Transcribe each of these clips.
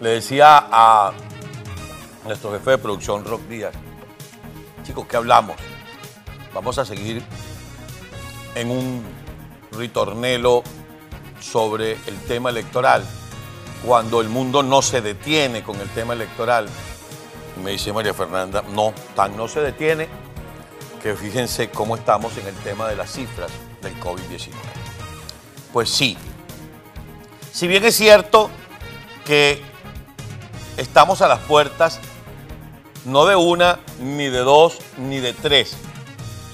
Le decía a nuestro jefe de producción, Rock Díaz, chicos, ¿qué hablamos? Vamos a seguir en un ritornelo sobre el tema electoral, cuando el mundo no se detiene con el tema electoral. Me dice María Fernanda, no, tan no se detiene que fíjense cómo estamos en el tema de las cifras del COVID-19. Pues sí, si bien es cierto que estamos a las puertas no de una, ni de dos, ni de tres,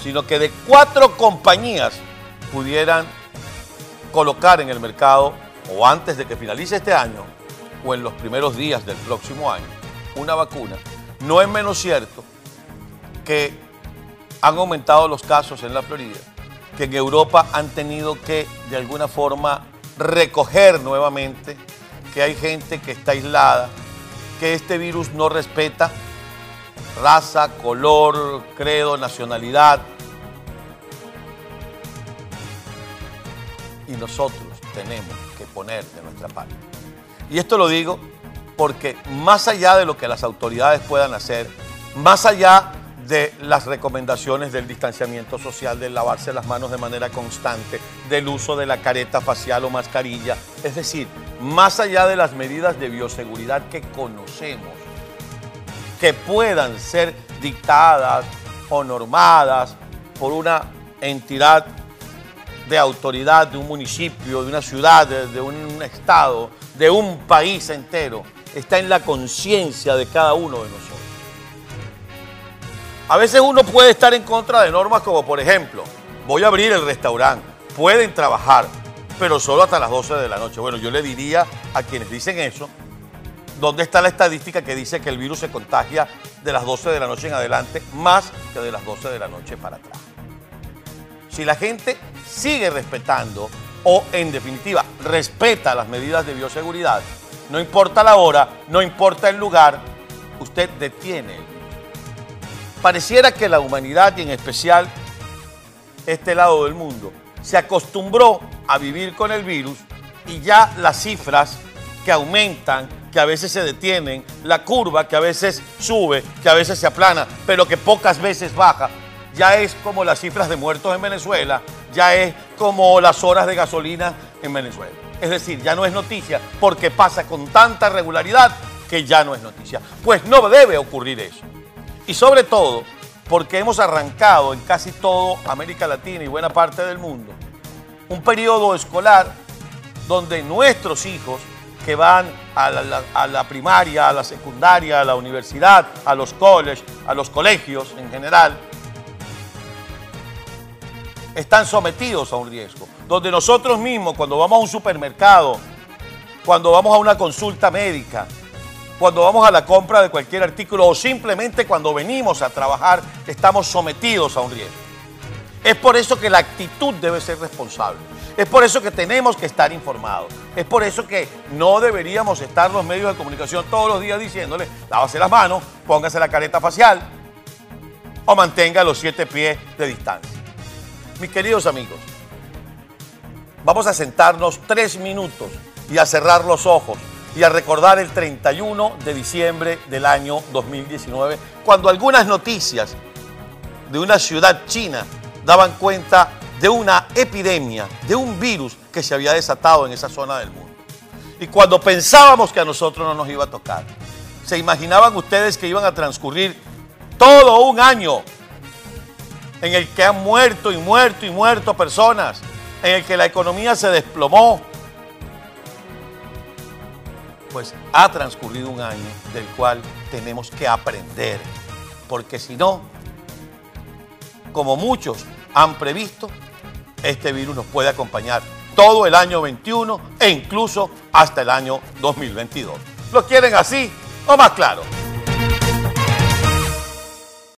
sino que de cuatro compañías pudieran colocar en el mercado, o antes de que finalice este año, o en los primeros días del próximo año, una vacuna, no es menos cierto que han aumentado los casos en la Florida, que en Europa han tenido que de alguna forma recoger nuevamente, que hay gente que está aislada, que este virus no respeta raza, color, credo, nacionalidad. Y nosotros tenemos que poner de nuestra parte. Y esto lo digo porque más allá de lo que las autoridades puedan hacer, más allá de las recomendaciones del distanciamiento social, de lavarse las manos de manera constante, del uso de la careta facial o mascarilla. Es decir, más allá de las medidas de bioseguridad que conocemos, que puedan ser dictadas o normadas por una entidad de autoridad de un municipio, de una ciudad, de, un estado, de un país entero, está en la conciencia de cada uno de nosotros. A veces uno puede estar en contra de normas como, por ejemplo, voy a abrir el restaurante, pueden trabajar, pero solo hasta las 12 de la noche. Bueno, yo le diría a quienes dicen eso, ¿dónde está la estadística que dice que el virus se contagia de las 12 de la noche en adelante más que de las 12 de la noche para atrás? Si la gente sigue respetando o, en definitiva, respeta las medidas de bioseguridad, no importa la hora, no importa el lugar, usted detiene el Pareciera que la humanidad y en especial este lado del mundo se acostumbró a vivir con el virus y ya las cifras que aumentan, que a veces se detienen, la curva que a veces sube, que a veces se aplana, pero que pocas veces baja, ya es como las cifras de muertos en Venezuela, ya es como las horas de gasolina en Venezuela. Es decir, ya no es noticia porque pasa con tanta regularidad que ya no es noticia. Pues no debe ocurrir eso. Y sobre todo, porque hemos arrancado en casi todo América Latina y buena parte del mundo un periodo escolar donde nuestros hijos que van a la, primaria, a la secundaria, a la universidad, a los colleges, a los colegios en general, están sometidos a un riesgo. Donde nosotros mismos, cuando vamos a un supermercado, cuando vamos a una consulta médica, cuando vamos a la compra de cualquier artículo o simplemente cuando venimos a trabajar estamos sometidos a un riesgo. Es por eso que la actitud debe ser responsable. Es por eso que tenemos que estar informados. Es por eso que no deberíamos estar los medios de comunicación todos los días diciéndole, lávase las manos, póngase la careta facial o mantenga los siete pies de distancia. Mis queridos amigos, vamos a sentarnos tres minutos y a cerrar los ojos y a recordar el 31 de diciembre del año 2019, cuando algunas noticias de una ciudad china daban cuenta de una epidemia, de un virus que se había desatado en esa zona del mundo. Y cuando pensábamos que a nosotros no nos iba a tocar, ¿se imaginaban ustedes que iban a transcurrir todo un año en el que han muerto y muerto y muerto personas, en el que la economía se desplomó, pues ha transcurrido un año del cual tenemos que aprender, porque si no, como muchos han previsto, este virus nos puede acompañar todo el año 21 e incluso hasta el año 2022. ¿Lo quieren así o más claro?